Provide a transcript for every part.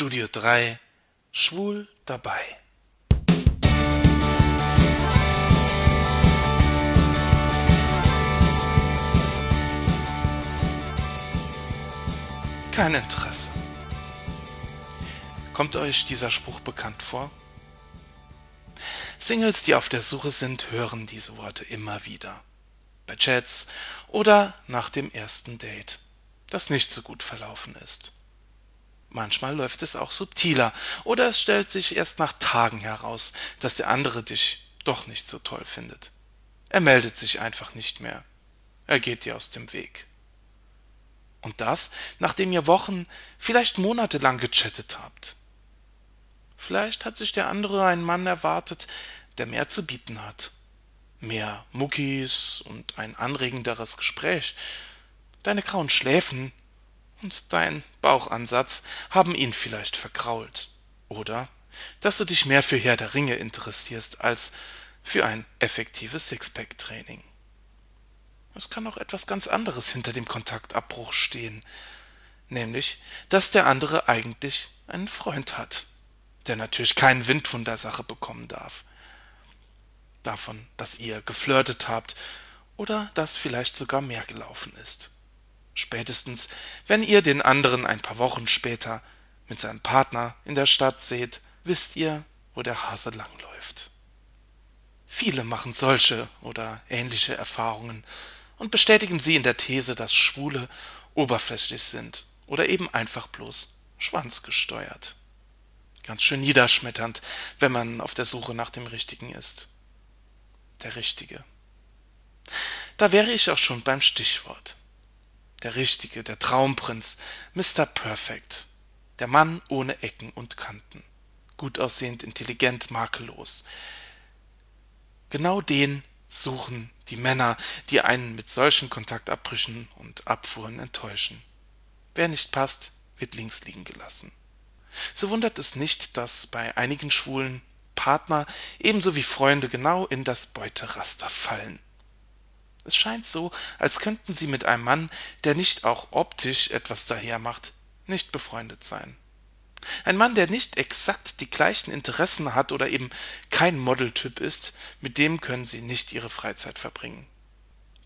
Studio 3 Schwul dabei. Kein Interesse. Kommt euch dieser Spruch bekannt vor? Singles, die auf der Suche sind, hören diese Worte immer wieder. Bei Chats oder nach dem ersten Date, das nicht so gut verlaufen ist. Manchmal läuft es auch subtiler oder es stellt sich erst nach Tagen heraus, dass der andere dich doch nicht so toll findet. Er meldet sich einfach nicht mehr. Er geht dir aus dem Weg. Und das, nachdem ihr Wochen, vielleicht Monate lang gechattet habt. Vielleicht hat sich der andere einen Mann erwartet, der mehr zu bieten hat. Mehr Muckis und ein anregenderes Gespräch. Deine grauen Schläfen und dein Bauchansatz haben ihn vielleicht verkrault. Oder dass du dich mehr für Herr der Ringe interessierst als für ein effektives Sixpack-Training. Es kann auch etwas ganz anderes hinter dem Kontaktabbruch stehen, nämlich, dass der andere eigentlich einen Freund hat, der natürlich keinen Wind von der Sache bekommen darf. Davon, dass ihr geflirtet habt oder dass vielleicht sogar mehr gelaufen ist. Spätestens, wenn ihr den anderen ein paar Wochen später mit seinem Partner in der Stadt seht, wisst ihr, wo der Hase langläuft. Viele machen solche oder ähnliche Erfahrungen und bestätigen sie in der These, dass Schwule oberflächlich sind oder eben einfach bloß schwanzgesteuert. Ganz schön niederschmetternd, wenn man auf der Suche nach dem Richtigen ist. Der Richtige. Da wäre ich auch schon beim Stichwort der Richtige, der Traumprinz, Mr. Perfect, der Mann ohne Ecken und Kanten, gut aussehend, intelligent, makellos. Genau den suchen die Männer, die einen mit solchen Kontaktabbrüchen und Abfuhren enttäuschen. Wer nicht passt, wird links liegen gelassen. So wundert es nicht, dass bei einigen Schwulen Partner ebenso wie Freunde genau in das Beuteraster fallen. Es scheint so, als könnten sie mit einem Mann, der nicht auch optisch etwas dahermacht, nicht befreundet sein. Ein Mann, der nicht exakt die gleichen Interessen hat oder eben kein Modeltyp ist, mit dem können sie nicht ihre Freizeit verbringen.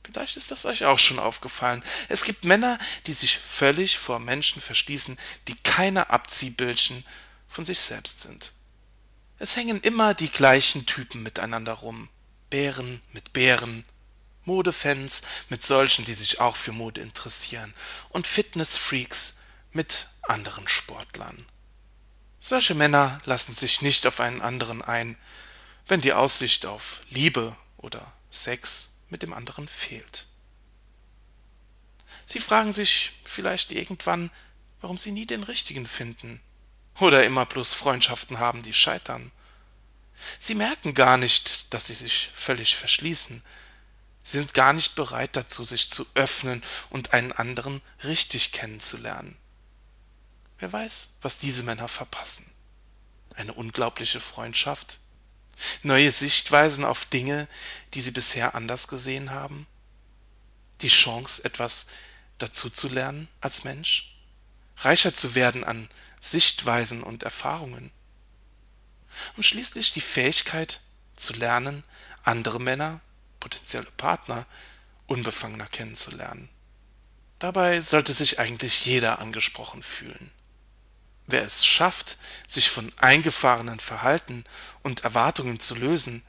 Vielleicht ist das euch auch schon aufgefallen. Es gibt Männer, die sich völlig vor Menschen verschließen, die keine Abziehbildchen von sich selbst sind. Es hängen immer die gleichen Typen miteinander rum. Bären mit Bären, Modefans mit solchen, die sich auch für Mode interessieren, und Fitnessfreaks mit anderen Sportlern. Solche Männer lassen sich nicht auf einen anderen ein, wenn die Aussicht auf Liebe oder Sex mit dem anderen fehlt. Sie fragen sich vielleicht irgendwann, warum sie nie den richtigen finden oder immer bloß Freundschaften haben, die scheitern. Sie merken gar nicht, dass sie sich völlig verschließen, sind gar nicht bereit dazu, sich zu öffnen und einen anderen richtig kennenzulernen. Wer weiß, was diese Männer verpassen. Eine unglaubliche Freundschaft? Neue Sichtweisen auf Dinge, die sie bisher anders gesehen haben? Die Chance, etwas dazu zu lernen als Mensch? Reicher zu werden an Sichtweisen und Erfahrungen? Und schließlich die Fähigkeit zu lernen, andere Männer potenzielle Partner unbefangener kennenzulernen. Dabei sollte sich eigentlich jeder angesprochen fühlen. Wer es schafft, sich von eingefahrenen Verhalten und Erwartungen zu lösen,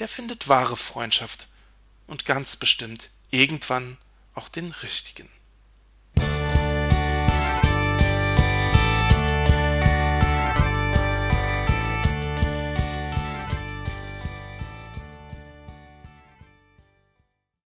der findet wahre Freundschaft und ganz bestimmt irgendwann auch den richtigen.